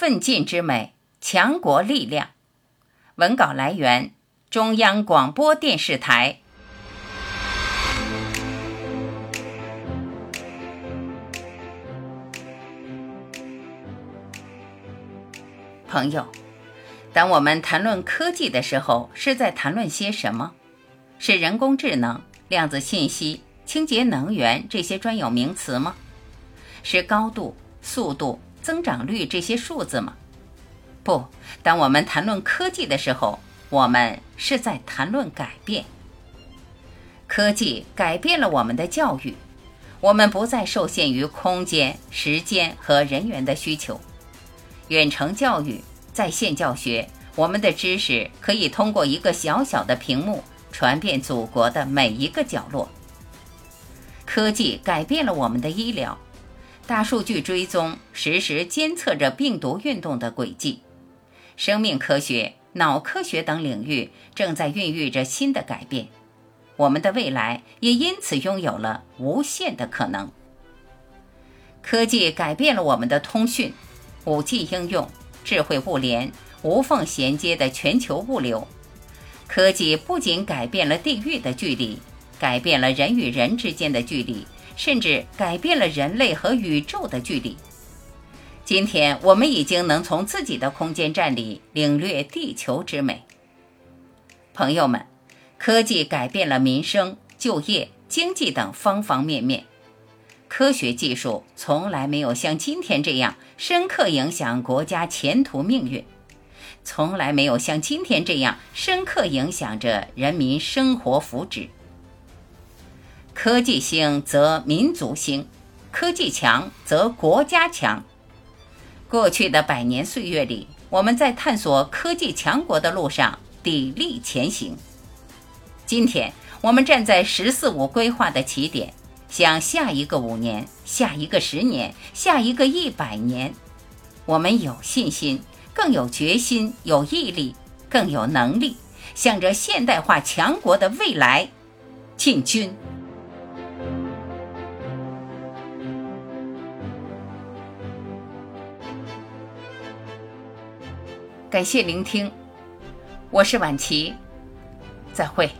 奋进之美，强国力量。文稿来源：中央广播电视台。朋友，当我们谈论科技的时候，是在谈论些什么？是人工智能、量子信息、清洁能源这些专有名词吗？是高度、速度？增长率这些数字吗？不，当我们谈论科技的时候，我们是在谈论改变。科技改变了我们的教育，我们不再受限于空间、时间和人员的需求。远程教育、在线教学，我们的知识可以通过一个小小的屏幕传遍祖国的每一个角落。科技改变了我们的医疗。大数据追踪实时监测着病毒运动的轨迹，生命科学、脑科学等领域正在孕育着新的改变，我们的未来也因此拥有了无限的可能。科技改变了我们的通讯、五 G 应用、智慧物联、无缝衔接的全球物流。科技不仅改变了地域的距离，改变了人与人之间的距离。甚至改变了人类和宇宙的距离。今天，我们已经能从自己的空间站里领略地球之美。朋友们，科技改变了民生、就业、经济等方方面面。科学技术从来没有像今天这样深刻影响国家前途命运，从来没有像今天这样深刻影响着人民生活福祉。科技兴则民族兴，科技强则国家强。过去的百年岁月里，我们在探索科技强国的路上砥砺前行。今天，我们站在“十四五”规划的起点，向下一个五年、下一个十年、下一个一百年，我们有信心，更有决心，有毅力，更有能力，向着现代化强国的未来进军。感谢聆听，我是晚琪，再会。